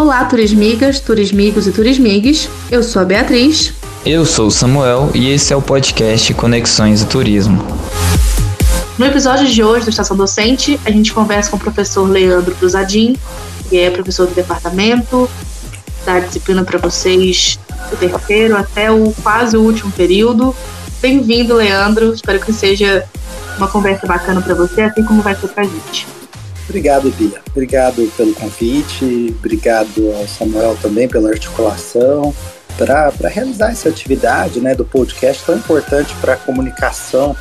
Olá, turismigas, turismigos e turismigues. Eu sou a Beatriz. Eu sou o Samuel e esse é o podcast Conexões e Turismo. No episódio de hoje do Estação Docente, a gente conversa com o professor Leandro Cruzadin, que é professor do departamento, dá disciplina para vocês do terceiro até o quase último período. Bem-vindo, Leandro. Espero que seja uma conversa bacana para você, assim como vai ser para a gente. Obrigado, Bia. Obrigado pelo convite, obrigado ao Samuel também pela articulação, para realizar essa atividade né, do podcast tão importante para a comunicação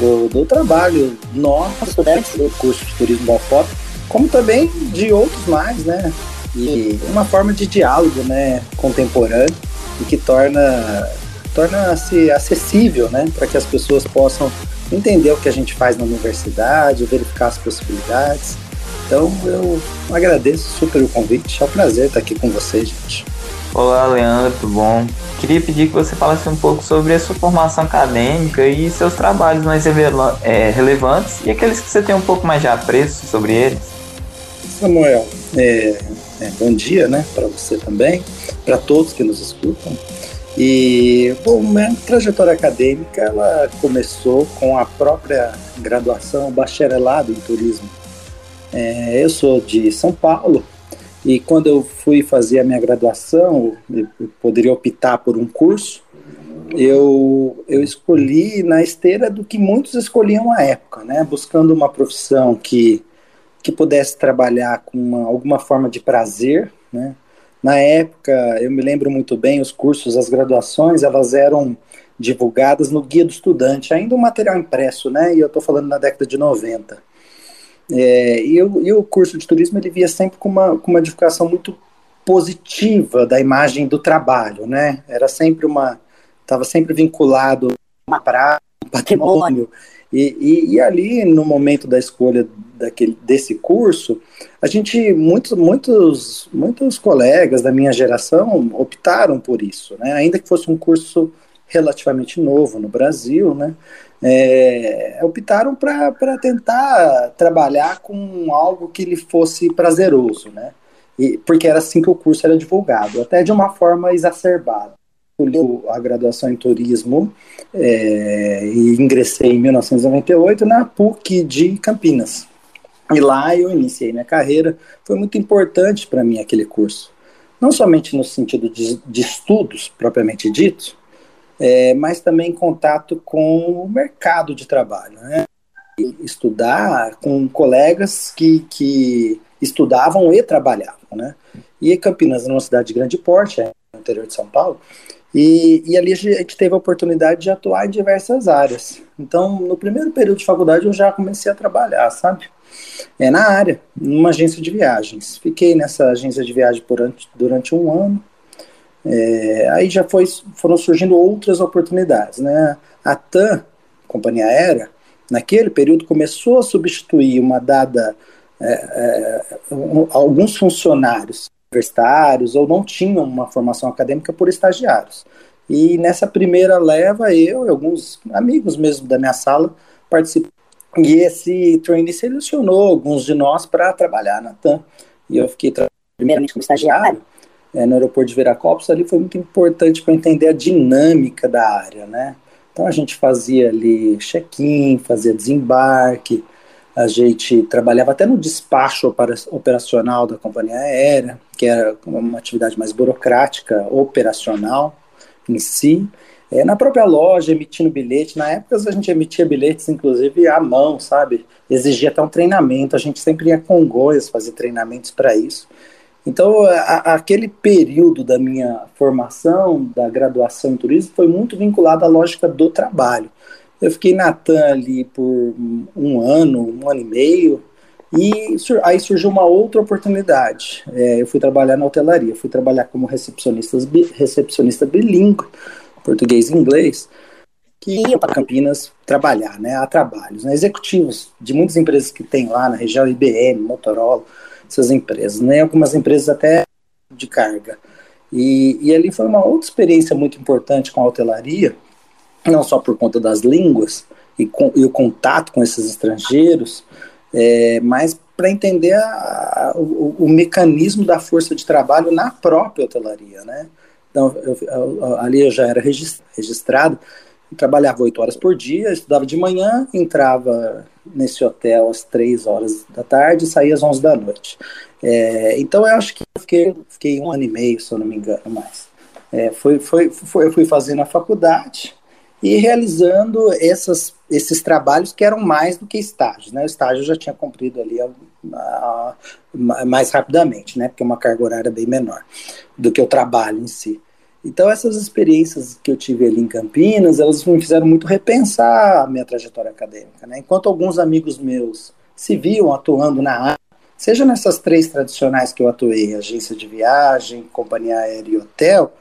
do, do trabalho nosso, estudantes do curso de turismo foto, como também de outros mais, né? E uma forma de diálogo né, contemporâneo e que torna torna-se acessível né, para que as pessoas possam entender o que a gente faz na universidade, verificar as possibilidades. Então eu agradeço super o convite, é um prazer estar aqui com vocês, gente. Olá, Leandro, tudo bom? Queria pedir que você falasse um pouco sobre a sua formação acadêmica e seus trabalhos mais é, relevantes e aqueles que você tem um pouco mais de apreço sobre eles. Samuel, é, é, bom dia né, para você também, para todos que nos escutam. E, bom, minha trajetória acadêmica ela começou com a própria graduação, bacharelado em turismo. É, eu sou de São Paulo e quando eu fui fazer a minha graduação, eu poderia optar por um curso, eu, eu escolhi na esteira do que muitos escolhiam à época, né? Buscando uma profissão que, que pudesse trabalhar com uma, alguma forma de prazer, né? Na época, eu me lembro muito bem, os cursos, as graduações, elas eram divulgadas no Guia do Estudante, ainda um material impresso, né? E eu estou falando na década de 90. É, e, eu, e, o curso de turismo ele via sempre com uma, com uma divulgação muito positiva da imagem do trabalho, né? Era sempre uma, estava sempre vinculado a uma praia, um patrimônio, e, e, e, ali, no momento da escolha daquele, desse curso, a gente, muitos, muitos, muitos colegas da minha geração optaram por isso, né? ainda que fosse um curso relativamente novo no Brasil, né? É, optaram para tentar trabalhar com algo que lhe fosse prazeroso, né? E, porque era assim que o curso era divulgado, até de uma forma exacerbada escolhi a graduação em turismo é, e ingressei em 1998 na PUC de Campinas. E lá eu iniciei minha carreira. Foi muito importante para mim aquele curso. Não somente no sentido de, de estudos, propriamente dito, é, mas também contato com o mercado de trabalho. Né? Estudar com colegas que, que estudavam e trabalhavam. Né? E Campinas é uma cidade de grande porte, é no interior de São Paulo, e, e, ali a gente teve a oportunidade de atuar em diversas áreas. Então, no primeiro período de faculdade, eu já comecei a trabalhar, sabe? É na área, numa agência de viagens. Fiquei nessa agência de viagem durante, durante um ano. É, aí já foi, foram surgindo outras oportunidades, né? A TAM, companhia aérea, naquele período começou a substituir uma dada é, é, alguns funcionários universitários ou não tinham uma formação acadêmica por estagiários. E nessa primeira leva, eu e alguns amigos mesmo da minha sala participam. E esse trainee selecionou alguns de nós para trabalhar na TAM. E eu fiquei primeiramente como estagiário é, no aeroporto de Viracopos. Ali foi muito importante para entender a dinâmica da área, né? Então a gente fazia ali check-in, fazia desembarque, a gente trabalhava até no despacho operacional da companhia aérea, que era uma atividade mais burocrática, operacional em si. É, na própria loja, emitindo bilhete. Na época a gente emitia bilhetes, inclusive, à mão, sabe? Exigia até um treinamento. A gente sempre ia com Goiás fazer treinamentos para isso. Então, a, aquele período da minha formação, da graduação em turismo, foi muito vinculado à lógica do trabalho. Eu fiquei na TAM ali por um ano, um ano e meio, e aí surgiu uma outra oportunidade. É, eu fui trabalhar na hotelaria, fui trabalhar como recepcionista, recepcionista bilíngue, português e inglês, que ia para Campinas trabalhar, né, a trabalhos, né, executivos de muitas empresas que tem lá na região, IBM, Motorola, essas empresas, né, algumas empresas até de carga. E, e ali foi uma outra experiência muito importante com a hotelaria, não só por conta das línguas e, com, e o contato com esses estrangeiros, é, mas para entender a, o, o, mecanismo da força de trabalho na própria hotelaria, né? Então, eu, eu, ali eu já era registrado, trabalhava oito horas por dia, estudava de manhã, entrava nesse hotel às três horas da tarde e saía às onze da noite. É, então eu acho que eu fiquei, fiquei, um ano e meio, se eu não me engano, mais. É, foi, foi, foi, eu fui fazendo a faculdade e realizando essas, esses trabalhos que eram mais do que estágios. Né? O estágio eu já tinha cumprido ali a, a, a, mais rapidamente, né? porque é uma carga horária bem menor do que o trabalho em si. Então essas experiências que eu tive ali em Campinas, elas me fizeram muito repensar a minha trajetória acadêmica. Né? Enquanto alguns amigos meus se viam atuando na área, seja nessas três tradicionais que eu atuei, agência de viagem, companhia aérea e hotel,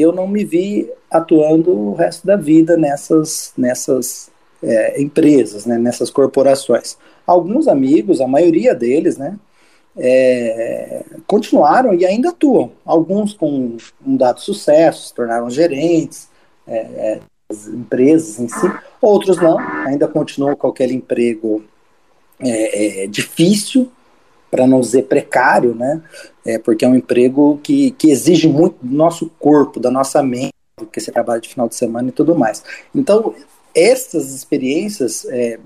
eu não me vi atuando o resto da vida nessas, nessas é, empresas, né, nessas corporações. Alguns amigos, a maioria deles, né, é, continuaram e ainda atuam. Alguns com um dado sucesso, se tornaram gerentes, é, é empresas em si, outros não, ainda continuam com aquele emprego é, é, difícil, para não dizer precário, né? É, porque é um emprego que, que exige muito do nosso corpo, da nossa mente, porque você trabalha de final de semana e tudo mais. Então, essas experiências é,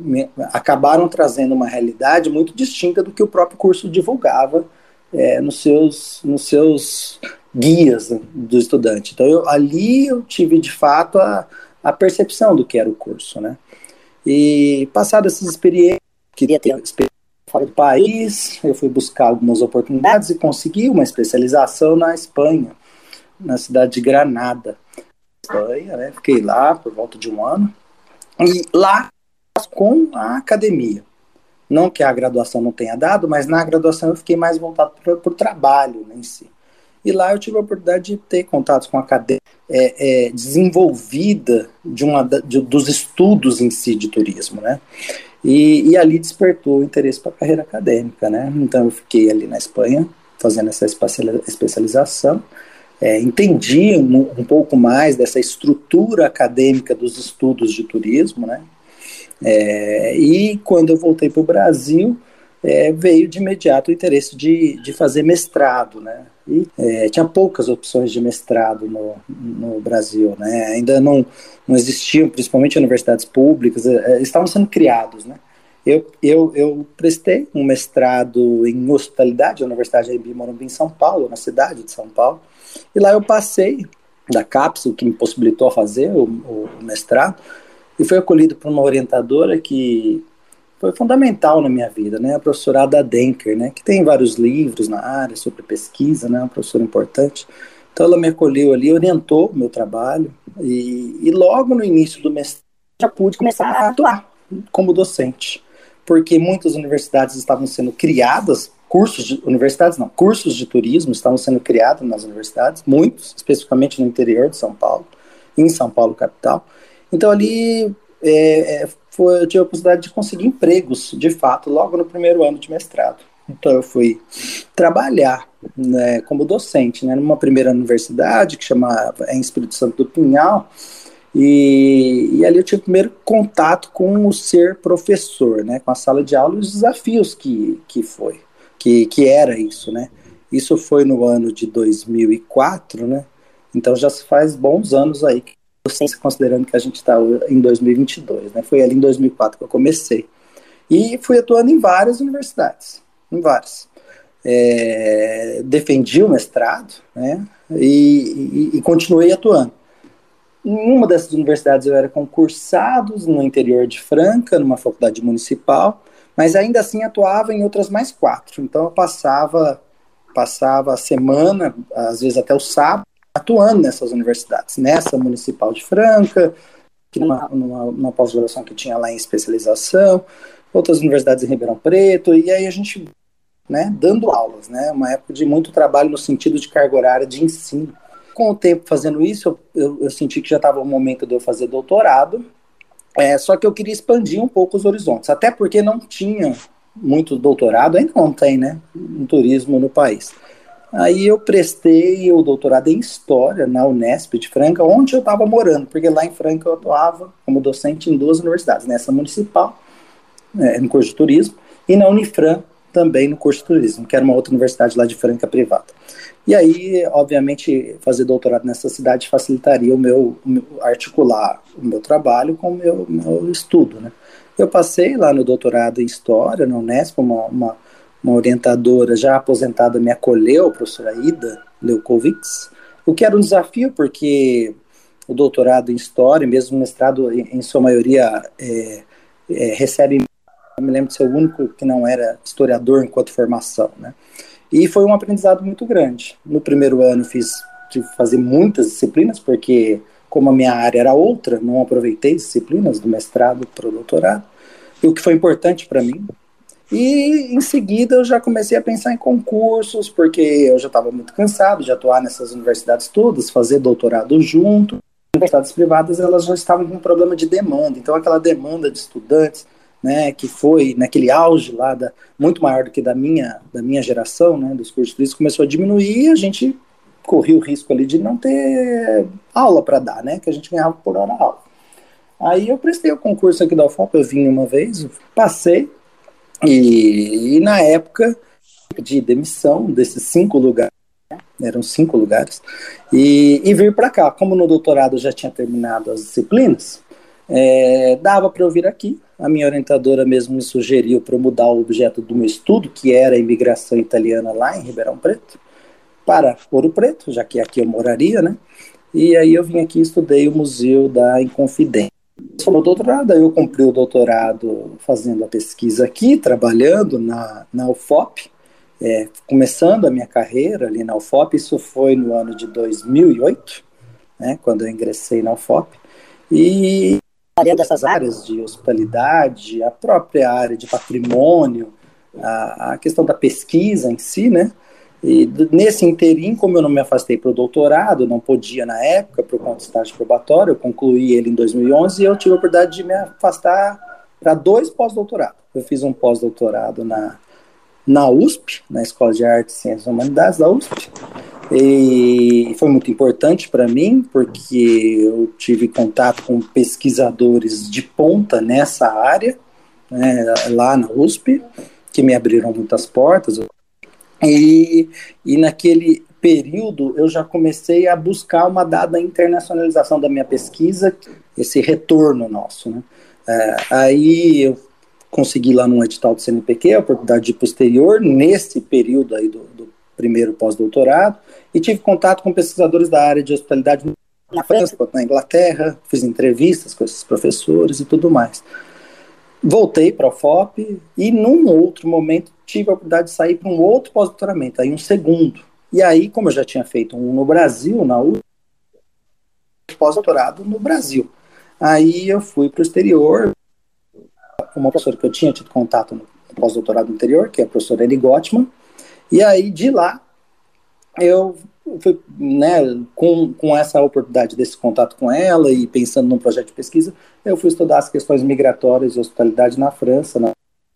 acabaram trazendo uma realidade muito distinta do que o próprio curso divulgava é, nos, seus, nos seus guias do estudante. Então, eu, ali eu tive, de fato, a, a percepção do que era o curso, né? E, passado essas experiências, queria ter experiência fora do país, eu fui buscar algumas oportunidades e consegui uma especialização na Espanha, na cidade de Granada. Espanha, né? Fiquei lá por volta de um ano. E lá com a academia. Não que a graduação não tenha dado, mas na graduação eu fiquei mais voltado para o trabalho né, em si. E lá eu tive a oportunidade de ter contatos com a academia é, é, desenvolvida de uma, de, dos estudos em si de turismo, né? E, e ali despertou o interesse para a carreira acadêmica, né? Então eu fiquei ali na Espanha fazendo essa especialização, é, entendi um, um, pouco mais dessa estrutura acadêmica dos estudos de turismo, né? É, e quando eu voltei para o Brasil, é, veio de imediato o interesse de, de fazer mestrado, né? E é, tinha poucas opções de mestrado no, no Brasil, né? Ainda não, não existiam, principalmente universidades públicas, é, é, estavam sendo criados, né? Eu, eu, eu prestei um mestrado em hospitalidade na Universidade de Morumbi, em São Paulo, na cidade de São Paulo, e lá eu passei da cápsula que me possibilitou fazer o, o mestrado, e fui acolhido por uma orientadora que foi fundamental na minha vida, né? A professora Ada Denker, né? Que tem vários livros na área sobre pesquisa, né? Uma professora importante. Então ela me acolheu ali, orientou o meu trabalho e, e logo no início do mestrado já pude começar a atuar como docente, porque muitas universidades estavam sendo criadas, cursos de universidades não, cursos de turismo estavam sendo criados nas universidades, muitos, especificamente no interior de São Paulo, em São Paulo capital. Então ali é, é foi, eu tive a possibilidade de conseguir empregos, de fato, logo no primeiro ano de mestrado. Então eu fui trabalhar né, como docente, né, numa primeira universidade que chamava é em Espírito Santo do Pinhal, e, e, ali eu tive o primeiro contato com o ser professor, né, com a sala de aula e os desafios que, que foi, que, que era isso, né. Isso foi no ano de 2004, né, então já se faz bons anos aí que docência, considerando que a gente está em 2022, né? Foi ali em 2004 que eu comecei. E fui atuando em várias universidades, em várias. É, defendi o mestrado, né? E, e, e, continuei atuando. Em uma dessas universidades eu era concursado no interior de Franca, numa faculdade municipal, mas ainda assim atuava em outras mais quatro. Então eu passava passava a semana, às vezes até o sábado, atuando nessas universidades, nessa Municipal de Franca, numa, numa, numa pós-graduação que tinha lá em especialização, outras universidades em Ribeirão Preto, e aí a gente, né, dando aulas, né, uma época de muito trabalho no sentido de carga horária de ensino. Com o tempo fazendo isso, eu, eu, eu senti que já estava o momento de eu fazer doutorado, é, só que eu queria expandir um pouco os horizontes, até porque não tinha muito doutorado, ainda não tem, né, em turismo no país. Aí eu prestei o doutorado em História na Unesp de Franca, onde eu estava morando, porque lá em Franca eu atuava como docente em duas universidades, nessa municipal, é, no curso de turismo, e na Unifran, também no curso de turismo, que era uma outra universidade lá de Franca privada. E aí, obviamente, fazer doutorado nessa cidade facilitaria o meu, o meu articular o meu trabalho com o meu, meu estudo, né? Eu passei lá no doutorado em História, na Unesp, uma, uma, uma orientadora já aposentada me acolheu, a professora Ida Leukovics, o que era um desafio, porque o doutorado em História, mesmo o mestrado, em, em sua maioria, é, é, recebe, eu me lembro de ser o único que não era historiador enquanto formação, né? E foi um aprendizado muito grande. No primeiro ano fiz que fazer muitas disciplinas, porque como a minha área era outra, não aproveitei disciplinas do mestrado para o doutorado, e o que foi importante para mim. E em seguida eu já comecei a pensar em concursos, porque eu já estava muito cansado de atuar nessas universidades todas, fazer doutorado junto. As universidades privadas elas já estavam com um problema de demanda, então aquela demanda de estudantes né, que foi naquele auge lá, da, muito maior do que da minha, da minha geração, né, dos cursos turísticos, começou a diminuir e a gente corria o risco ali de não ter aula para dar, né, que a gente ganhava por hora aula. Aí eu prestei o concurso aqui da UFOP, eu vim uma vez, passei, e, e na época de demissão desses cinco lugares, eram cinco lugares, e, e vir para cá. Como no doutorado já tinha terminado as disciplinas, é, dava para eu vir aqui. A minha orientadora mesmo me sugeriu para mudar o objeto do meu estudo, que era a imigração italiana lá em Ribeirão Preto, para Ouro Preto, já que aqui eu moraria, né? E aí eu vim aqui e estudei o Museu da Inconfidência. Falou doutorado, aí eu cumpri o doutorado fazendo a pesquisa aqui, trabalhando na, na UFOP, é, começando a minha carreira ali na UFOP, isso foi no ano de 2008, né, quando eu ingressei na UFOP, e área dessas áreas de hospitalidade, a própria área de patrimônio, a, a questão da pesquisa em si, né? E nesse interim, como eu não me afastei para o doutorado, não podia na época, por conta do estágio probatório, eu concluí ele em 2011 e eu tive a oportunidade de me afastar para dois pós-doutorados. Eu fiz um pós-doutorado na, na USP, na Escola de Artes Ciências e Humanidades da USP, e foi muito importante para mim, porque eu tive contato com pesquisadores de ponta nessa área, né, lá na USP, que me abriram muitas portas. E, e naquele período eu já comecei a buscar uma dada internacionalização da minha pesquisa, esse retorno nosso. Né? É, aí eu consegui lá num edital do CNPq a oportunidade de posterior, nesse período aí do, do primeiro pós-doutorado, e tive contato com pesquisadores da área de hospitalidade na França, na Inglaterra, fiz entrevistas com esses professores e tudo mais. Voltei para a FOP e, num outro momento, tive a oportunidade de sair para um outro pós-doutoramento, aí um segundo. E aí, como eu já tinha feito um no Brasil, na U, pós-doutorado no Brasil. Aí eu fui para o exterior, uma professora que eu tinha tido contato no pós-doutorado anterior, que é a professora Eli Gottman, e aí de lá eu fui, né, com, com essa oportunidade desse contato com ela e pensando num projeto de pesquisa, eu fui estudar as questões migratórias e hospitalidade na França,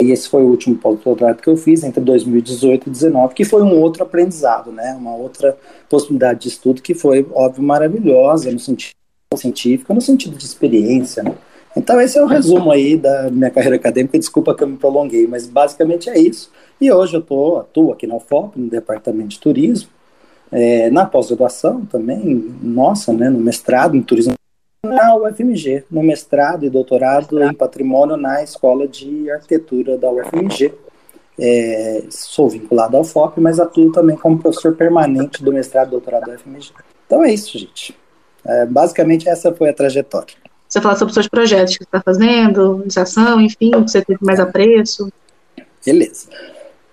e esse foi o último pós-doutorado que eu fiz entre 2018 e 2019, que foi um outro aprendizado, né, uma outra possibilidade de estudo que foi, óbvio, maravilhosa no sentido científico, no sentido de experiência, né. Então esse é o resumo aí da minha carreira acadêmica, desculpa que eu me prolonguei, mas basicamente é isso. E hoje eu tô, atuo aqui na UFOP, no Departamento de Turismo, é, na pós-graduação também, nossa, né, no mestrado em turismo na UFMG, no mestrado e doutorado em patrimônio na Escola de Arquitetura da UFMG. É, sou vinculado ao FOP, mas atuo também como professor permanente do mestrado e doutorado da UFMG. Então é isso, gente. É, basicamente essa foi a trajetória. Você fala sobre os seus projetos que você está fazendo, iniciação, enfim, o que você teve mais apreço. Beleza.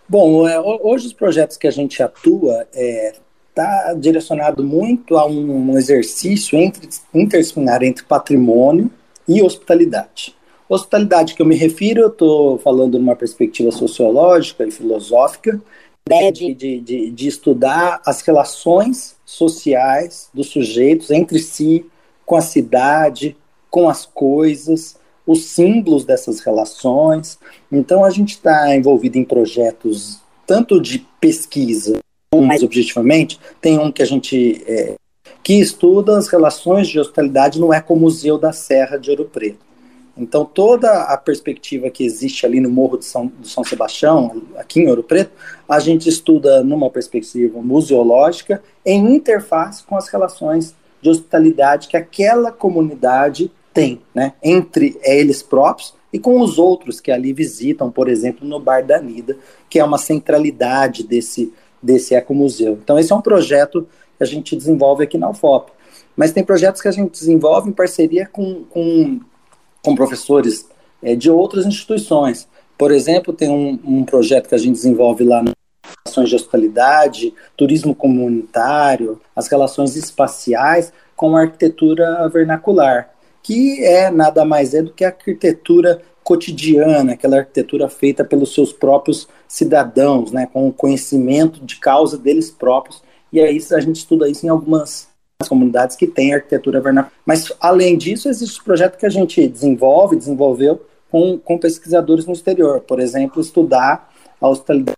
Bom, é, hoje os projetos que a gente atua é, está direcionado muito a um exercício entre, interdisciplinar entre patrimônio e hospitalidade. Hospitalidade que eu me refiro, eu estou falando numa perspectiva sociológica e filosófica, ideia de, de, de, de, estudar as relações sociais dos sujeitos entre si, com a cidade, com as coisas, os símbolos dessas relações. Então, a gente está envolvido em projetos tanto de pesquisa mais objetivamente, tem um que a gente é, que estuda as relações de hospitalidade no Ecomuseu da Serra de Ouro Preto. Então, toda a perspectiva que existe ali no Morro de São, de São Sebastião, aqui em Ouro Preto, a gente estuda numa perspectiva museológica em interface com as relações de hospitalidade que aquela comunidade tem, né, entre eles próprios e com os outros que ali visitam, por exemplo, no Bar da Nida, que é uma centralidade desse, desse ecomuseu. Então, esse é um projeto que a gente desenvolve aqui na UFOP. Mas tem projetos que a gente desenvolve em parceria com, com, com professores é, de outras instituições. Por exemplo, tem um, um projeto que a gente desenvolve lá no relações de hospitalidade, turismo comunitário, as relações espaciais com a arquitetura vernacular que é nada mais é do que a arquitetura cotidiana, aquela arquitetura feita pelos seus próprios cidadãos, né, com o conhecimento de causa deles próprios. E aí a gente estuda isso em algumas comunidades que têm arquitetura vernacular. Mas, além disso, existe um projeto que a gente desenvolve, desenvolveu com, com pesquisadores no exterior. Por exemplo, estudar a hospitalidade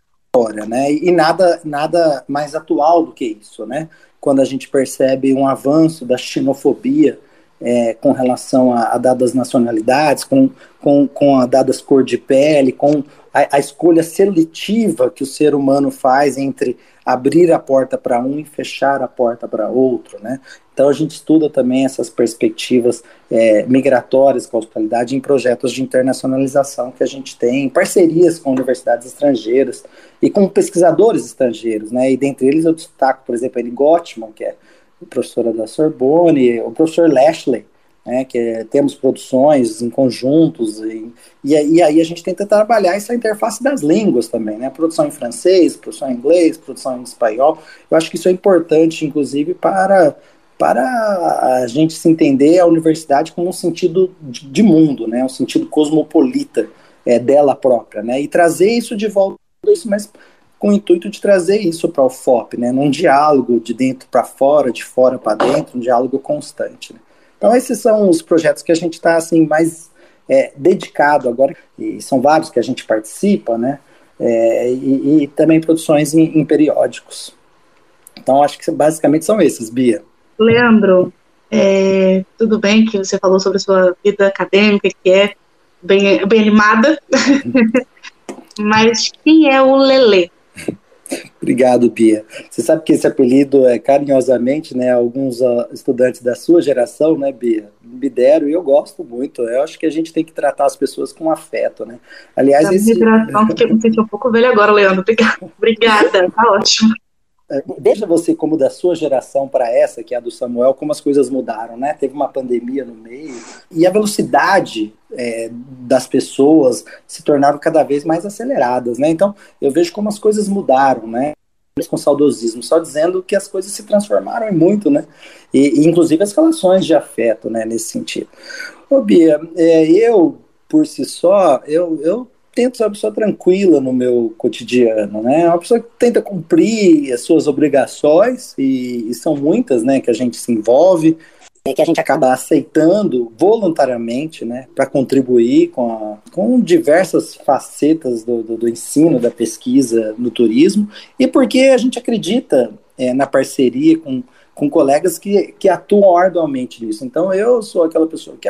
né? E nada, nada mais atual do que isso, né? Quando a gente percebe um avanço da xenofobia é, com relação a, a, dadas nacionalidades, com, com, com a dadas cor de pele, com a, a escolha seletiva que o ser humano faz entre abrir a porta para um e fechar a porta para outro, né? Então a gente estuda também essas perspectivas é, migratórias com a hospitalidade em projetos de internacionalização que a gente tem, em parcerias com universidades estrangeiras e com pesquisadores estrangeiros, né? E dentre eles eu destaco, por exemplo, ele Gottman, que é professora da Sorbonne, o professor Lashley, né, que é, temos produções em conjuntos, e, e, aí a gente tenta trabalhar essa interface das línguas também, né, produção em francês, produção em inglês, produção em espanhol, eu acho que isso é importante, inclusive, para, para a gente se entender a universidade como um sentido de, de mundo, né, um sentido cosmopolita é, dela própria, né, e trazer isso de volta, isso, mas com o intuito de trazer isso para o FOP, né, num diálogo de dentro para fora, de fora para dentro, um diálogo constante. Né. Então esses são os projetos que a gente está assim mais é, dedicado agora, e são vários que a gente participa, né, é, e, e, também produções em, em, periódicos. Então acho que basicamente são esses, Bia. Leandro, é, tudo bem que você falou sobre a sua vida acadêmica, que é bem, bem animada, mas quem é o Lelê? Obrigado, Pia. Você sabe que esse apelido é carinhosamente, né, alguns uh, estudantes da sua geração, né, Bia, me deram e eu gosto muito. Eu acho que a gente tem que tratar as pessoas com afeto, né? Aliás, esse... geração, porque me senti um pouco velho agora, Leandro. Obrigada, tá ótimo. É, veja você como da sua geração para essa, que é a do Samuel, como as coisas mudaram, né? Teve uma pandemia no meio e a velocidade é, das pessoas se tornaram cada vez mais aceleradas, né? Então eu vejo como as coisas mudaram, né? Com saudosismo, só dizendo que as coisas se transformaram muito, né? E, e inclusive as relações de afeto, né? Nesse sentido. Ô Bia, é, eu por si só, eu, eu tento ser uma pessoa tranquila no meu cotidiano, né? Uma pessoa que tenta cumprir as suas obrigações, e, e são muitas, né, que a gente se envolve, que a gente acaba aceitando voluntariamente, né, para contribuir com, a, com diversas facetas do, do, do, ensino, da pesquisa no turismo, e porque a gente acredita é, na parceria com, com colegas que, que atuam arduamente nisso. Então, eu sou aquela pessoa que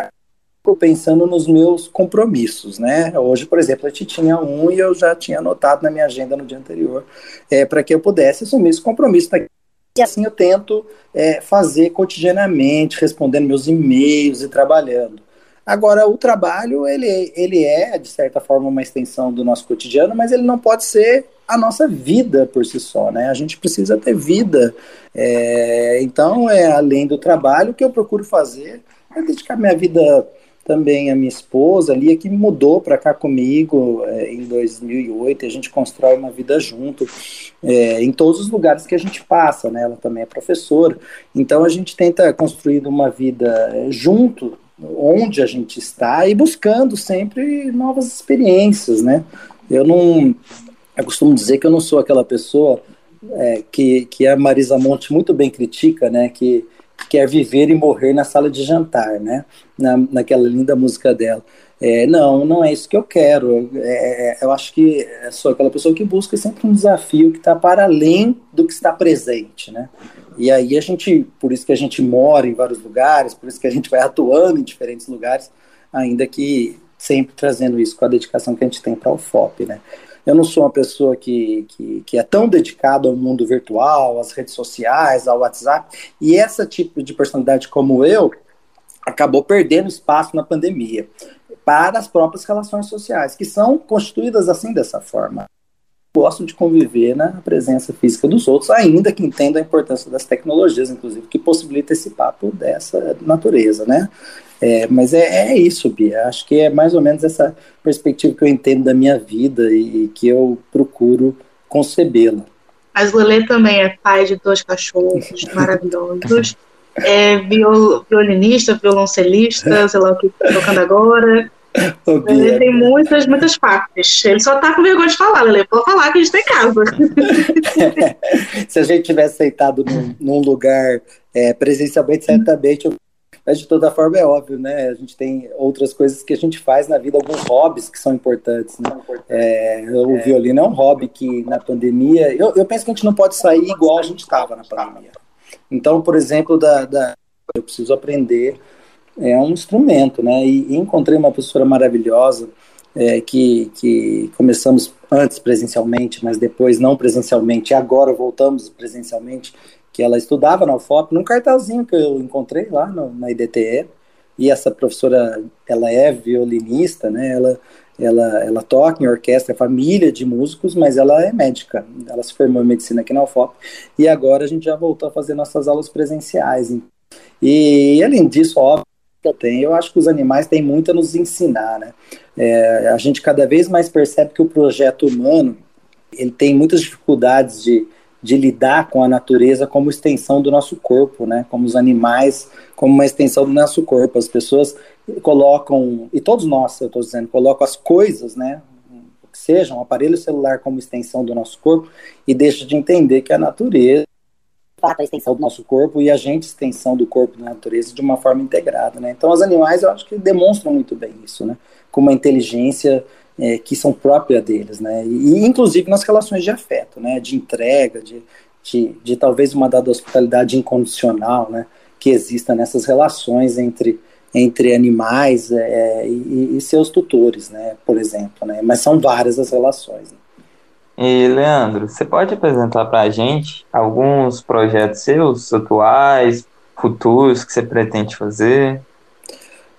pensando nos meus compromissos, né? Hoje, por exemplo, a gente tinha um e eu já tinha anotado na minha agenda no dia anterior, é, para que eu pudesse assumir esse compromisso. E assim eu tento é, fazer cotidianamente, respondendo meus e-mails e trabalhando. Agora, o trabalho, ele, ele é, de certa forma, uma extensão do nosso cotidiano, mas ele não pode ser a nossa vida por si só, né? A gente precisa ter vida. É, então, é além do trabalho, que eu procuro fazer é dedicar minha vida também a minha esposa, a Lia, que mudou para cá comigo é, em 2008, a gente constrói uma vida junto, é, em todos os lugares que a gente passa, né? Ela também é professora, então a gente tenta construir uma vida é, junto, onde a gente está, e buscando sempre novas experiências, né? Eu não... Eu costumo dizer que eu não sou aquela pessoa é, que, que a Marisa Monte muito bem critica, né? Que quer viver e morrer na sala de jantar, né? Na, naquela linda música dela. É, não, não é isso que eu quero. É, é eu acho que sou aquela pessoa que busca sempre um desafio que está para além do que está presente, né? E aí a gente, por isso que a gente mora em vários lugares, por isso que a gente vai atuando em diferentes lugares, ainda que sempre trazendo isso com a dedicação que a gente tem para o FOP, né? Eu não sou uma pessoa que, que, que, é tão dedicada ao mundo virtual, às redes sociais, ao WhatsApp, e essa tipo de personalidade como eu acabou perdendo espaço na pandemia para as próprias relações sociais, que são constituídas assim dessa forma. Gosto de conviver na presença física dos outros, ainda que entenda a importância das tecnologias, inclusive, que possibilita esse papo dessa natureza, né? É, mas é, é, isso, Bia. Acho que é mais ou menos essa perspectiva que eu entendo da minha vida e, e que eu procuro concebê-la. Mas o Lelê também é pai de dois cachorros maravilhosos. É viol, violinista, violoncelista, sei lá o que está tocando agora. Ele tem muitas, muitas partes. Ele só tá com vergonha de falar, Lele. Pode falar que a gente tem casa. Se a gente tivesse aceitado num, num lugar é, presencialmente, certamente eu mas de toda forma é óbvio, né? A gente tem outras coisas que a gente faz na vida, alguns hobbies que são importantes, né? É, o é. violino é um hobby que na pandemia, eu, eu penso que a gente não pode sair igual a gente estava na pandemia. Então, por exemplo, da, da, eu preciso aprender é um instrumento, né? E, e encontrei uma professora maravilhosa é, que, que começamos antes presencialmente, mas depois não presencialmente, e agora voltamos presencialmente, que ela estudava na UFOP, num cartazinho que eu encontrei lá no, na IDTE, e. Essa professora, ela é violinista, né, ela, ela, ela toca em orquestra, é família de músicos, mas ela é médica, ela se formou em medicina aqui na UFOP, e agora a gente já voltou a fazer nossas aulas presenciais, e, e além disso, óbvio, que eu eu acho que os animais têm muito a nos ensinar, né, é, a gente cada vez mais percebe que o projeto humano, ele tem muitas dificuldades de de lidar com a natureza como extensão do nosso corpo, né? Como os animais, como uma extensão do nosso corpo. As pessoas colocam, e todos nós, eu estou dizendo, colocam as coisas, né? Que sejam, um aparelho celular como extensão do nosso corpo e deixa de entender que a natureza é a extensão do nosso corpo e a gente extensão do corpo da natureza de uma forma integrada, né? Então, os animais, eu acho que demonstram muito bem isso, né? Com uma inteligência é, que são próprias deles, né? E, inclusive nas relações de afeto, né? De entrega, de, de, de talvez uma dada hospitalidade incondicional, né? Que exista nessas relações entre entre animais é, e, e, seus tutores, né? Por exemplo, né? Mas são várias as relações. Né? E Leandro, você pode apresentar para a gente alguns projetos seus, atuais, futuros que você pretende fazer?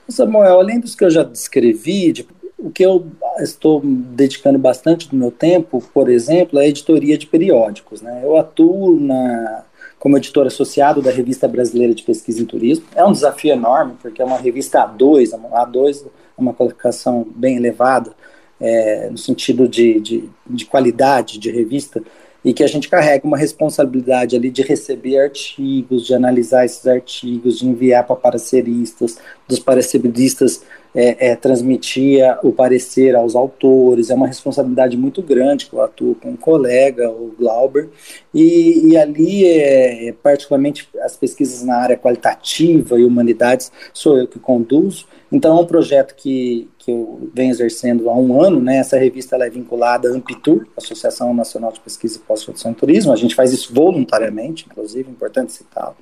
Samuel, além dos que eu já descrevi, de o que eu estou dedicando bastante do meu tempo, por exemplo, é a editoria de periódicos. Né? Eu atuo na, como editor associado da Revista Brasileira de Pesquisa em Turismo. É um desafio enorme, porque é uma revista A2, A2 é uma colocação bem elevada, é, no sentido de, de, de qualidade de revista, e que a gente carrega uma responsabilidade ali de receber artigos, de analisar esses artigos, de enviar para pareceristas, dos pareceristas é, é, transmitir o parecer aos autores, é uma responsabilidade muito grande que eu atuo com um colega, o Glauber, e, e ali, é, é, particularmente as pesquisas na área qualitativa e humanidades, sou eu que conduzo, então é um projeto que, que eu venho exercendo há um ano, né, essa revista é vinculada à Ampitur, Associação Nacional de Pesquisa e Pós-Produção em Turismo, a gente faz isso voluntariamente, inclusive, importante citá-lo,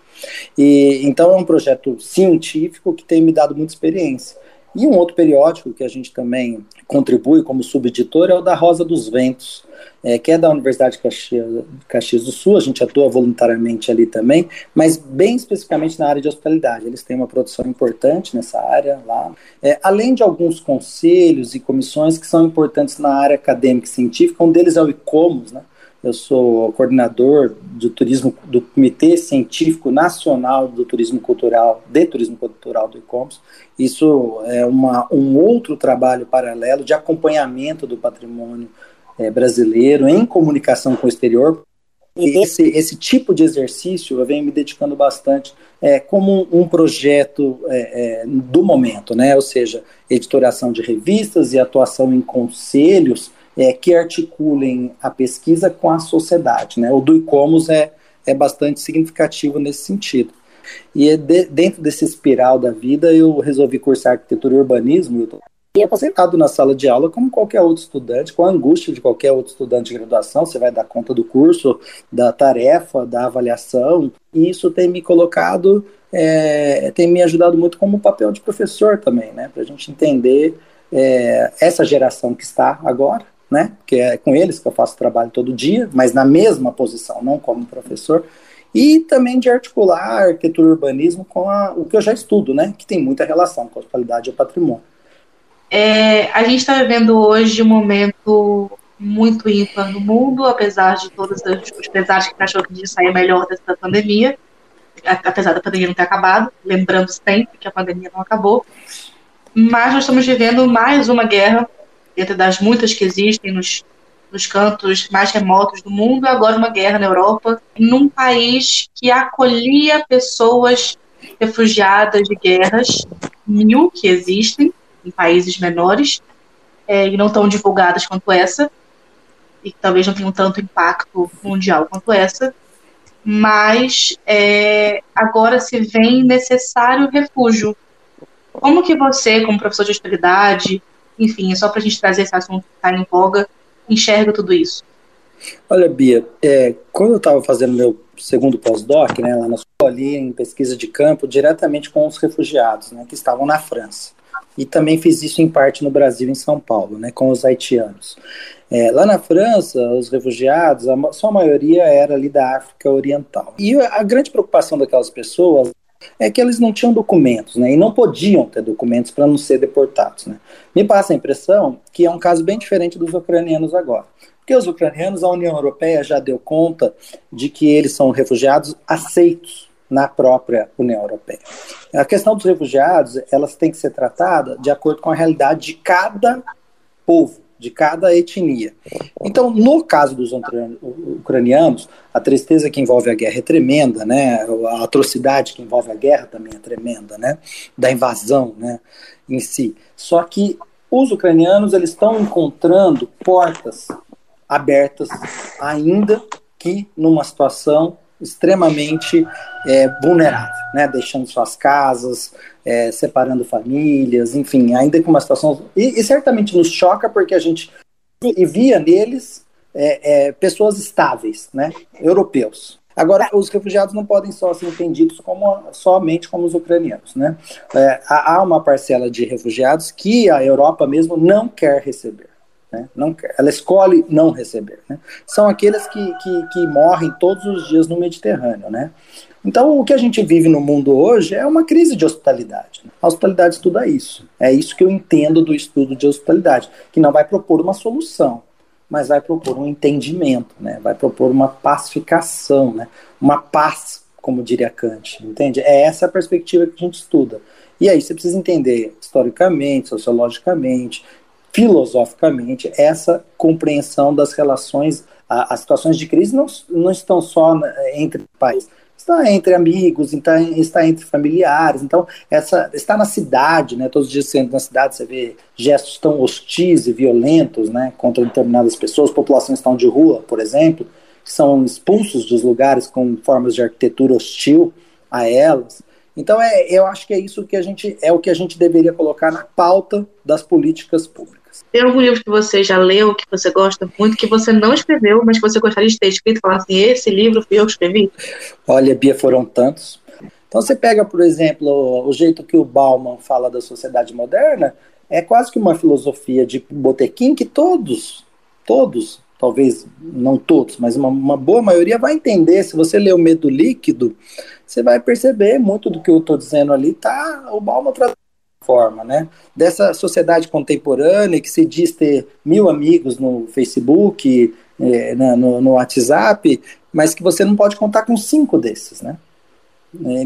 e então é um projeto científico que tem me dado muita experiência, e um outro periódico que a gente também contribui como subeditor é o da Rosa dos Ventos, é, que é da Universidade de Caxias, Caxias, do Sul, a gente atua voluntariamente ali também, mas bem especificamente na área de hospitalidade. Eles têm uma produção importante nessa área lá, é, além de alguns conselhos e comissões que são importantes na área acadêmica e científica, um deles é o ICOMOS, né? Eu sou coordenador do turismo do Comitê Científico Nacional do Turismo Cultural, de Turismo Cultural do ICOMS. Isso é uma, um outro trabalho paralelo de acompanhamento do patrimônio é, brasileiro em comunicação com o exterior. E esse, esse tipo de exercício eu venho me dedicando bastante é, como um projeto é, é, do momento, né? ou seja, editoração de revistas e atuação em conselhos é, que articulem a pesquisa com a sociedade. Né? O do ICOMOS é, é bastante significativo nesse sentido. E é de, dentro desse espiral da vida, eu resolvi cursar arquitetura e urbanismo, e é aposentado na sala de aula como qualquer outro estudante, com a angústia de qualquer outro estudante de graduação, você vai dar conta do curso, da tarefa, da avaliação, e isso tem me colocado, é, tem me ajudado muito como papel de professor também, né, para a gente entender é, essa geração que está agora, né, que é com eles que eu faço trabalho todo dia, mas na mesma posição, não como professor, e também de articular arquitetura e urbanismo com a, o que eu já estudo, né, que tem muita relação com a qualidade e o patrimônio. É, a gente está vivendo hoje um momento muito ímpar no mundo, apesar de todos os pesares que achou que a gente saia melhor dessa pandemia, apesar da pandemia não ter acabado, lembrando sempre que a pandemia não acabou. Mas nós estamos vivendo mais uma guerra, entre das muitas que existem nos, nos cantos mais remotos do mundo, agora uma guerra na Europa, num país que acolhia pessoas refugiadas de guerras, mil que existem, em países menores é, e não tão divulgadas quanto essa, e que talvez não tenham tanto impacto mundial quanto essa, mas é, agora se vem necessário refúgio. Como que você, como professor de hospitalidade, enfim, é só para a gente trazer esse assunto que está em voga, enxerga tudo isso? Olha, Bia, é, quando eu estava fazendo meu segundo pós-doc, né, lá na escola, ali em pesquisa de campo, diretamente com os refugiados, né, que estavam na França e também fiz isso em parte no Brasil, em São Paulo, né, com os haitianos. É, lá na França, os refugiados, a sua maioria era ali da África Oriental. E a grande preocupação daquelas pessoas é que eles não tinham documentos, né, e não podiam ter documentos para não ser deportados. Né. Me passa a impressão que é um caso bem diferente dos ucranianos agora. Porque os ucranianos, a União Europeia já deu conta de que eles são refugiados aceitos na própria União Europeia. A questão dos refugiados, elas têm que ser tratada de acordo com a realidade de cada povo, de cada etnia. Então, no caso dos ucranianos, a tristeza que envolve a guerra é tremenda, né? A atrocidade que envolve a guerra também é tremenda, né? Da invasão, né? Em si. Só que os ucranianos eles estão encontrando portas abertas ainda que numa situação extremamente é, vulnerável, né? deixando suas casas, é, separando famílias, enfim, ainda com uma situação. E, e, certamente nos choca porque a gente via neles é, é, pessoas estáveis, né? europeus. Agora, os refugiados não podem só ser entendidos como, somente como os ucranianos. Né? É, há uma parcela de refugiados que a Europa mesmo não quer receber. Né? Não, ela escolhe não receber. Né? São aqueles que, que, que, morrem todos os dias no Mediterrâneo. Né? Então, o que a gente vive no mundo hoje é uma crise de hospitalidade. Né? A hospitalidade estuda isso. É isso que eu entendo do estudo de hospitalidade, que não vai propor uma solução, mas vai propor um entendimento, né? vai propor uma pacificação, né? uma paz, como diria Kant, entende? É essa a perspectiva que a gente estuda. E aí você precisa entender historicamente, sociologicamente, filosoficamente essa compreensão das relações, as situações de crise não, não estão só entre países, está entre amigos, está, está entre familiares, então essa está na cidade, né? Todos os dias sendo na cidade você vê gestos tão hostis e violentos, né? Contra determinadas pessoas, populações estão de rua, por exemplo, que são expulsos dos lugares com formas de arquitetura hostil a elas. Então é, eu acho que é isso que a gente é o que a gente deveria colocar na pauta das políticas públicas. Tem algum livro que você já leu, que você gosta muito, que você não escreveu, mas que você gostaria de ter escrito falar assim, esse livro fui eu que escrevi? Olha, Bia, foram tantos. Então você pega, por exemplo, o jeito que o Bauman fala da sociedade moderna, é quase que uma filosofia de botequim que todos, todos, talvez não todos, mas uma, uma boa maioria vai entender. Se você ler o Medo Líquido, você vai perceber muito do que eu estou dizendo ali, tá? O Bauman traz forma, né? Dessa sociedade contemporânea que se diz ter mil amigos no Facebook, é, no, no, WhatsApp, mas que você não pode contar com cinco desses, né?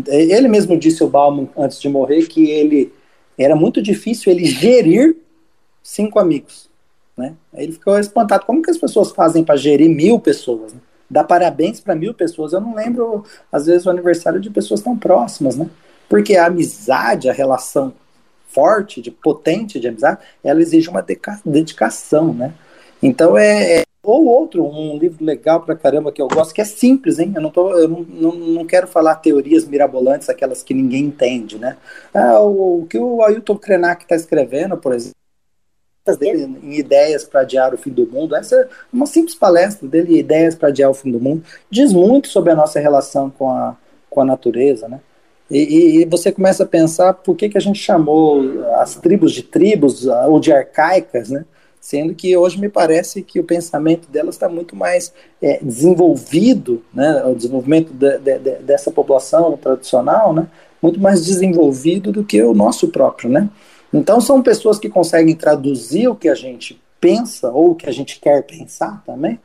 É, ele mesmo disse, o Bauman, antes de morrer, que ele era muito difícil ele gerir cinco amigos, né? Ele ficou espantado. Como que as pessoas fazem para gerir mil pessoas? Né? Dar parabéns para mil pessoas. Eu não lembro, às vezes, o aniversário de pessoas tão próximas, né? Porque a amizade, a relação forte, de potente de amizade, ela exige uma dedicação, né? Então é, é, ou outro, um livro legal pra caramba que eu gosto, que é simples, hein? Eu não, tô, eu não, não, não quero falar teorias mirabolantes, aquelas que ninguém entende, né? Ah, o, o que o Ailton Krenak está escrevendo, por exemplo, dele em ideias para adiar o fim do mundo, essa é uma simples palestra dele, ideias para adiar o fim do mundo, diz muito sobre a nossa relação com a, com a natureza, né? E, e, você começa a pensar por que, que a gente chamou as tribos de tribos ou de arcaicas, né? Sendo que hoje me parece que o pensamento delas está muito mais é, desenvolvido, né? O desenvolvimento de, de, de, dessa população tradicional, né? Muito mais desenvolvido do que o nosso próprio, né? Então são pessoas que conseguem traduzir o que a gente pensa ou o que a gente quer pensar também.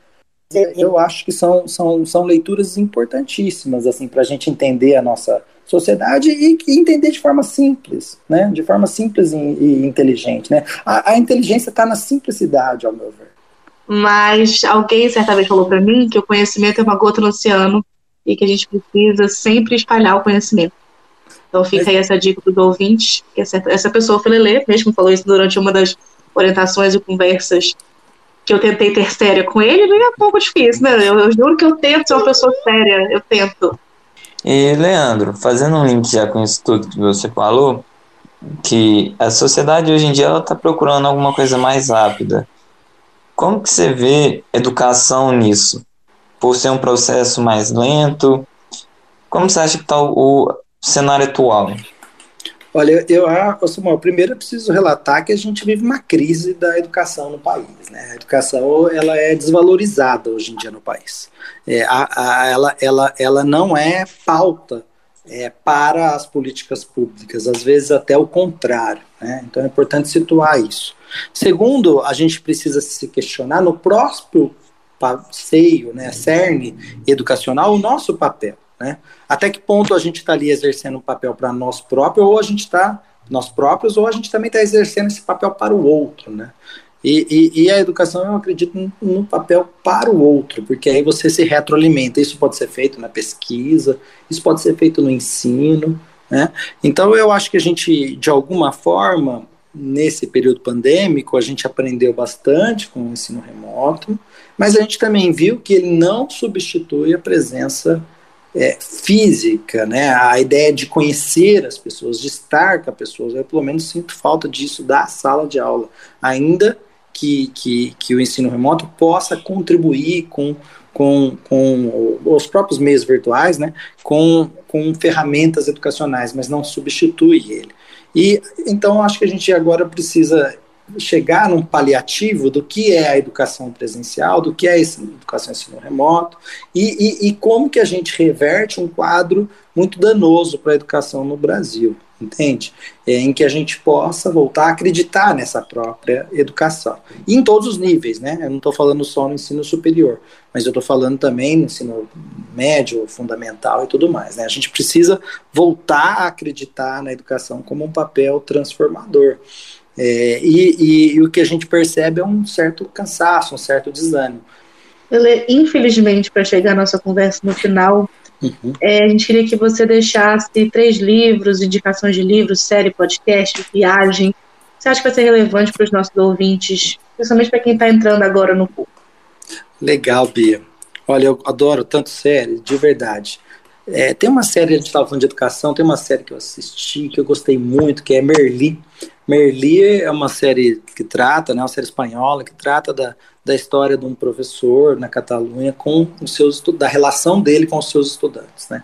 Eu acho que são, são, são leituras importantíssimas assim para a gente entender a nossa sociedade e, e, entender de forma simples, né? De forma simples e, e inteligente, né? A, a inteligência está na simplicidade, ao meu ver. Mas alguém certa vez falou para mim que o conhecimento é uma gota no oceano e que a gente precisa sempre espalhar o conhecimento. Então fica aí essa dica para os ouvintes, que essa, essa pessoa ler, mesmo falou isso durante uma das orientações e conversas que eu tentei ter séria com ele, não é um pouco difícil, né? Eu, eu juro que eu tento ser uma pessoa séria, eu tento. E, Leandro, fazendo um link já com isso tudo que você falou, que a sociedade hoje em dia ela está procurando alguma coisa mais rápida. Como que você vê educação nisso? Por ser um processo mais lento? Como você acha que está o, cenário atual? Olha, eu, ah, Samuel, primeiro eu preciso relatar que a gente vive uma crise da educação no país. Né? A educação ela é desvalorizada hoje em dia no país. É, a, a, ela, ela, ela não é pauta é, para as políticas públicas, às vezes até o contrário. Né? Então é importante situar isso. Segundo, a gente precisa se questionar no próprio passeio, né, cerne educacional, o nosso papel. Né? Até que ponto a gente está ali exercendo um papel para nós próprios, ou a gente está, nós próprios, ou a gente também está exercendo esse papel para o outro, né? E, e, e, a educação, eu acredito, no papel para o outro, porque aí você se retroalimenta. Isso pode ser feito na pesquisa, isso pode ser feito no ensino, né? Então, eu acho que a gente, de alguma forma, nesse período pandêmico, a gente aprendeu bastante com o ensino remoto, mas a gente também viu que ele não substitui a presença é, física, né? A ideia de conhecer as pessoas, de estar com as pessoas. Eu, pelo menos, sinto falta disso da sala de aula, ainda que, que, que o ensino remoto possa contribuir com, com, com os próprios meios virtuais, né? Com, com ferramentas educacionais, mas não substitui ele. E então acho que a gente agora precisa chegar num paliativo do que é a educação presencial, do que é a educação ensino remoto e, e, e como que a gente reverte um quadro muito danoso para a educação no Brasil, entende? É, em que a gente possa voltar a acreditar nessa própria educação. E em todos os níveis, né? Eu não estou falando só no ensino superior, mas eu estou falando também no ensino médio, fundamental e tudo mais. Né? A gente precisa voltar a acreditar na educação como um papel transformador. É, e, e, e, o que a gente percebe é um certo cansaço, um certo desânimo. Ele, infelizmente, para chegar à nossa conversa no final, uhum. é, a gente queria que você deixasse três livros, indicações de livros, série, podcast, viagem. Você acha que vai ser relevante para os nossos ouvintes, principalmente para quem está entrando agora no curso? Legal, Bia. Olha, eu adoro tanto série, de verdade. É, tem uma série, a gente estava falando de educação, tem uma série que eu assisti, que eu gostei muito, que é Merli. Merli é uma série que trata, né, uma série espanhola, que trata da, da história de um professor na Catalunha com os seus da relação dele com os seus estudantes, né?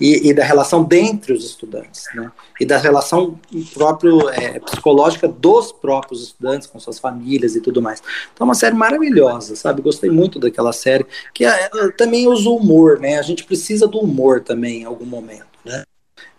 E, e da relação dentre os estudantes, né? E da relação próprio é, psicológica dos próprios estudantes com suas famílias e tudo mais. Então, é uma série maravilhosa, sabe? Gostei muito daquela série que é, também usa o humor, né? A gente precisa do humor também em algum momento, né?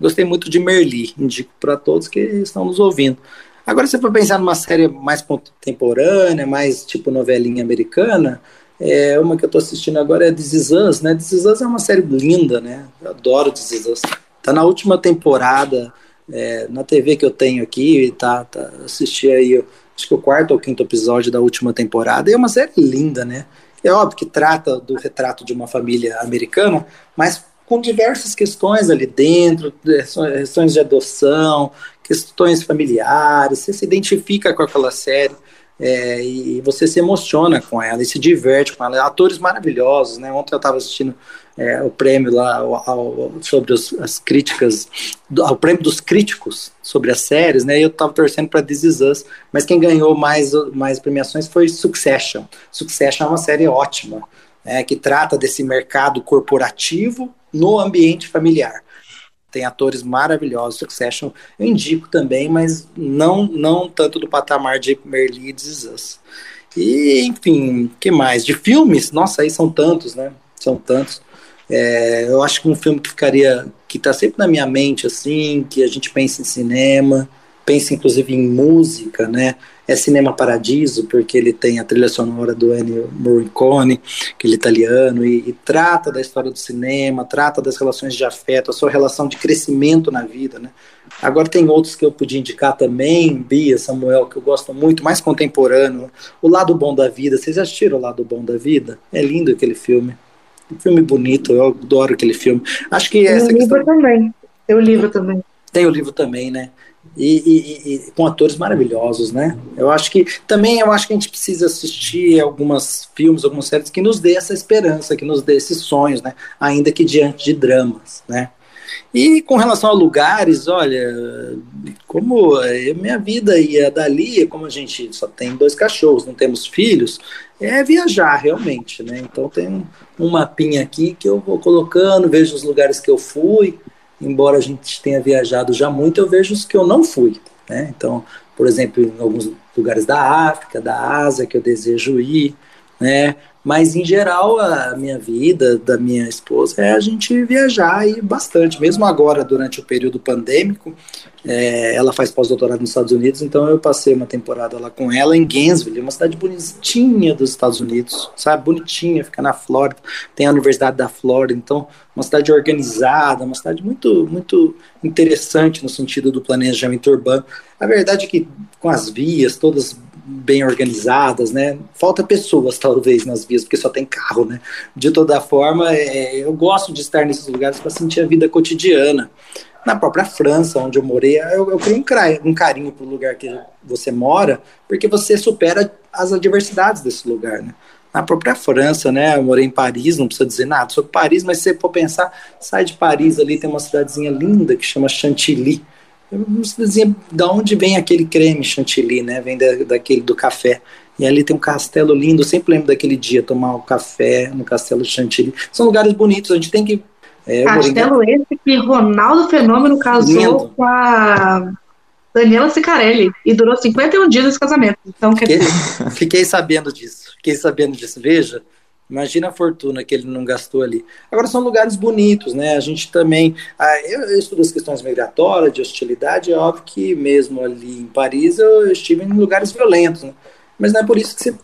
Gostei muito de Merli, indico para todos que estão nos ouvindo. Agora, se for pensar numa série mais contemporânea, mais tipo novelinha americana, é, uma que eu estou assistindo agora é This Is Us, né? This Is Us é uma série linda, né? Eu adoro This Is Us. Tá na última temporada, é, na TV que eu tenho aqui, tá, tá assisti aí, acho que o quarto ou quinto episódio da última temporada, e é uma série linda, né? É óbvio que trata do retrato de uma família americana, mas com diversas questões ali dentro, questões de adoção, questões familiares, você se identifica com aquela série. é, e você se emociona com ela e se diverte com ela. Atores maravilhosos, né? Ontem eu estava assistindo é, o prêmio lá ao, ao, sobre os, as críticas, do, prêmio dos críticos sobre as séries, né? Eu estava torcendo para This Is Us, mas quem ganhou mais, mais premiações foi Succession. Succession é uma série ótima, né, que trata desse mercado corporativo no ambiente familiar tem atores maravilhosos. Succession eu indico também, mas não não tanto do patamar de Merli e. E, enfim, que mais? De filmes? Nossa, aí são tantos, né? São tantos. É, eu acho que um filme que ficaria, que está sempre na minha mente, assim, que a gente pensa em cinema, pensa inclusive em música, né? É Cinema Paradiso, porque ele tem a trilha sonora do Ennio Morricone, aquele italiano, e, e, trata da história do cinema, trata das relações de afeto, a sua relação de crescimento na vida, né? Agora tem outros que eu podia indicar também, Bia, Samuel, que eu gosto muito, mais contemporâneo. O Lado Bom da Vida, vocês já assistiram O Lado Bom da Vida? É lindo aquele filme. Um filme bonito, eu adoro aquele filme. Acho que essa tem o livro questão... também. Tem o livro também. Tem o livro também, né? E, e, e, com atores maravilhosos, né? Eu acho que também eu acho que a gente precisa assistir algumas filmes, algumas séries que nos dê essa esperança, que nos dê esses sonhos, né? Ainda que diante de dramas, né? E com relação a lugares, olha, como minha vida ia dali, como a gente só tem dois cachorros, não temos filhos, é viajar realmente, né? Então tem um mapinha aqui que eu vou colocando, vejo os lugares que eu fui, embora a gente tenha viajado já muito, eu vejo os que eu não fui, né? Então, por exemplo, em alguns lugares da África, da Ásia que eu desejo ir, né? Mas, em geral, a minha vida, da minha esposa, é a gente viajar e bastante. Mesmo agora, durante o período pandêmico, é, ela faz pós-doutorado nos Estados Unidos, então eu passei uma temporada lá com ela em Gainesville, uma cidade bonitinha dos Estados Unidos, sabe? Bonitinha, fica na Flórida, tem a Universidade da Flórida, então uma cidade organizada, uma cidade muito, muito interessante no sentido do planejamento urbano. A verdade é que com as vias todas bem organizadas, né? Falta pessoas, talvez, nas vias, porque só tem carro, né? De toda forma, é, eu gosto de estar nesses lugares para sentir a vida cotidiana. Na própria França, onde eu morei, eu, eu um, um carinho para o lugar que você mora, porque você supera as adversidades desse lugar, né? na própria França, né? Eu morei em Paris, não precisa dizer nada sobre Paris, mas se você for pensar, sai de Paris ali, tem uma cidadezinha linda que chama Chantilly. Sei dizer de onde vem aquele creme chantilly, né? Vem da, daquele do café. E ali tem um castelo lindo. Eu sempre lembro daquele dia tomar o um café no castelo chantilly. São lugares bonitos. A gente tem que. É, castelo esse que Ronaldo Fenômeno casou lindo. com a Daniela Sicarelli e durou 51 dias esse casamento. Então, quer dizer... Fiquei sabendo disso. Fiquei sabendo disso. Veja, Imagina a fortuna que ele não gastou ali. Agora são lugares bonitos, né? A gente também. Ah, eu, estudo as questões migratórias, de hostilidade, é óbvio que mesmo ali em Paris eu estive em lugares violentos, né? Mas não é por isso que você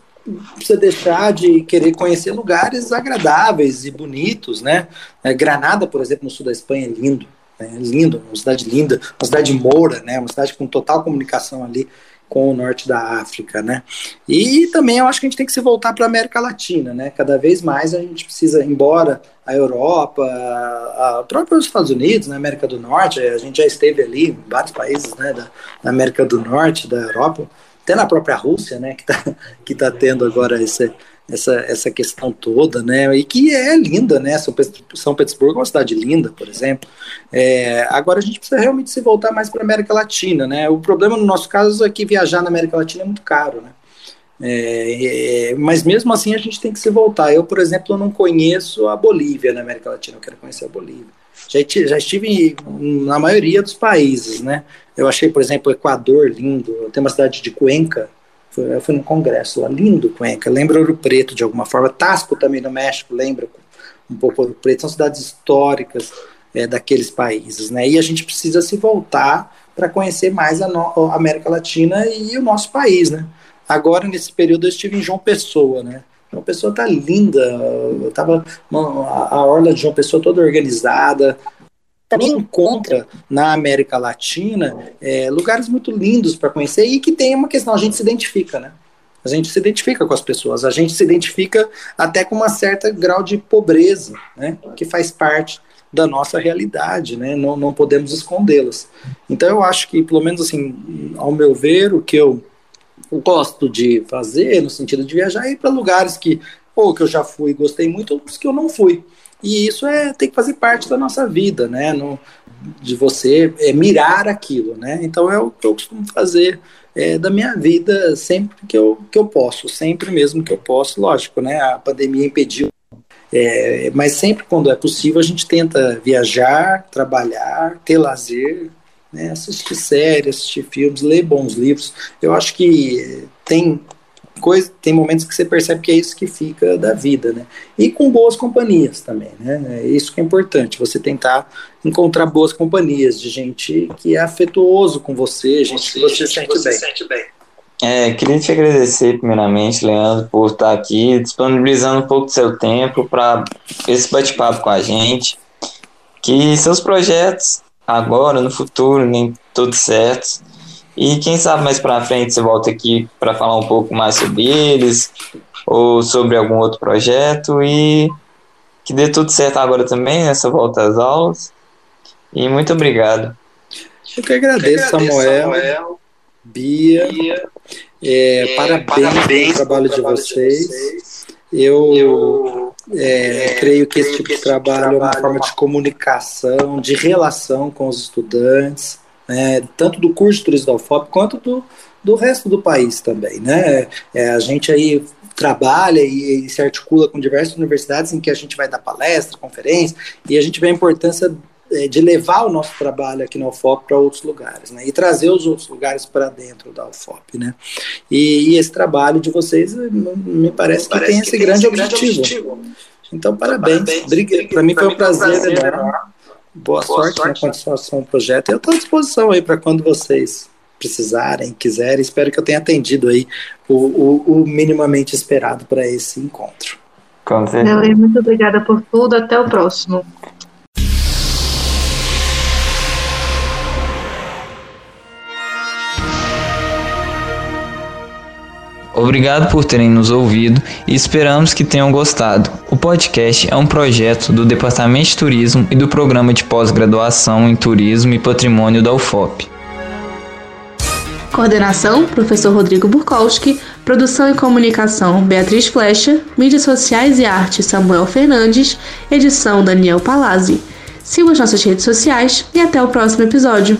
precisa deixar de querer conhecer lugares agradáveis e bonitos, né? É, Granada, por exemplo, no sul da Espanha é lindo. É lindo, uma cidade linda, uma cidade moura, né? Uma cidade com total comunicação ali com o norte da África, né? E também eu acho que a gente tem que se voltar para a América Latina, né? Cada vez mais a gente precisa, embora a Europa, a, a própria Estados Unidos, na né? América do Norte, a gente já esteve ali em vários países, né? Da, da América do Norte, da Europa, até na própria Rússia, né? Que está que tá tendo agora esse essa, essa questão toda, né? E que é linda, né? São, São Petersburgo é uma cidade linda, por exemplo. É, agora a gente precisa realmente se voltar mais para a América Latina, né? O problema no nosso caso é que viajar na América Latina é muito caro, né? É, é, mas mesmo assim a gente tem que se voltar. Eu, por exemplo, não conheço a Bolívia na América Latina, eu quero conhecer a Bolívia. Já, já estive na maioria dos países, né? Eu achei, por exemplo, o Equador lindo. Tem uma cidade de Cuenca, eu fui num congresso lá, lindo Cuenca, lembra Ouro Preto de alguma forma, Tasco também no México, lembra um pouco Ouro Preto, são cidades históricas é, daqueles países, né? E a gente precisa se voltar para conhecer mais a, a, América Latina e o nosso país, né? Agora, nesse período, eu estive em João Pessoa, né? João Pessoa tá linda, eu tava, a, a orla de João Pessoa toda organizada, também encontra na América Latina é, lugares muito lindos para conhecer e que tem uma questão, a gente se identifica, né? A gente se identifica com as pessoas, a gente se identifica até com uma certa grau de pobreza, né? Que faz parte da nossa realidade, né? Não, não podemos escondê-las. Então eu acho que, pelo menos assim, ao meu ver, o que eu gosto de fazer, no sentido de viajar, é ir para lugares que, ou que eu já fui e gostei muito, ou que eu não fui. E isso é tem que fazer parte da nossa vida, né? No, de você é, mirar aquilo, né? Então é o que eu costumo fazer é, da minha vida sempre que eu, que eu posso, sempre mesmo que eu posso, lógico, né? A pandemia impediu, é, mas sempre quando é possível a gente tenta viajar, trabalhar, ter lazer, né? assistir séries, assistir filmes, ler bons livros. Eu acho que tem coisa, tem momentos que você percebe que é isso que fica da vida, né? E com boas companhias também, né? É isso que é importante, você tentar encontrar boas companhias de gente que é afetuoso com você, gente que você, sente, você bem. sente bem. É, queria te agradecer primeiramente, Leandro, por estar aqui disponibilizando um pouco do seu tempo para esse bate-papo com a gente. Que seus projetos agora, no futuro, nem tudo certo e quem sabe mais para frente você volta aqui para falar um pouco mais sobre eles ou sobre algum outro projeto e que dê tudo certo agora também nessa volta às aulas. E muito obrigado. Eu que agradeço, Samuel, Samuel Bia. Bia é, é, parabéns, parabéns pelo trabalho, de vocês. vocês. Eu, eu é, é, creio que esse tipo de trabalho é uma forma de comunicação, de relação com os estudantes né, tanto do curso de turismo da UFOP quanto do, do resto do país também. Né? É, a gente aí trabalha e, e, se articula com diversas universidades em que a gente vai dar palestra, conferência, e a gente vê a importância é, de levar o nosso trabalho aqui na UFOP para outros lugares, né? E trazer os outros lugares para dentro da UFOP, né? E, e, esse trabalho de vocês me parece, que tem esse tem grande, esse objetivo. objetivo. Então, parabéns. parabéns. Para mim foi um prazer, prazer enorme. Boa, Boa sorte, sorte, na continuação do projeto. Eu estou à disposição aí para quando vocês precisarem, quiserem. Espero que eu tenha atendido aí o, o, o minimamente esperado para esse encontro. Com certeza. Muito obrigada por tudo. Até o próximo. Obrigado por terem nos ouvido e esperamos que tenham gostado. O podcast é um projeto do Departamento de Turismo e do Programa de Pós-Graduação em Turismo e Patrimônio da UFOP. Coordenação: Professor Rodrigo Burkowski. Produção e comunicação: Beatriz Flecha. Mídias sociais e arte: Samuel Fernandes. Edição: Daniel Palazzi. Siga as nossas redes sociais e até o próximo episódio.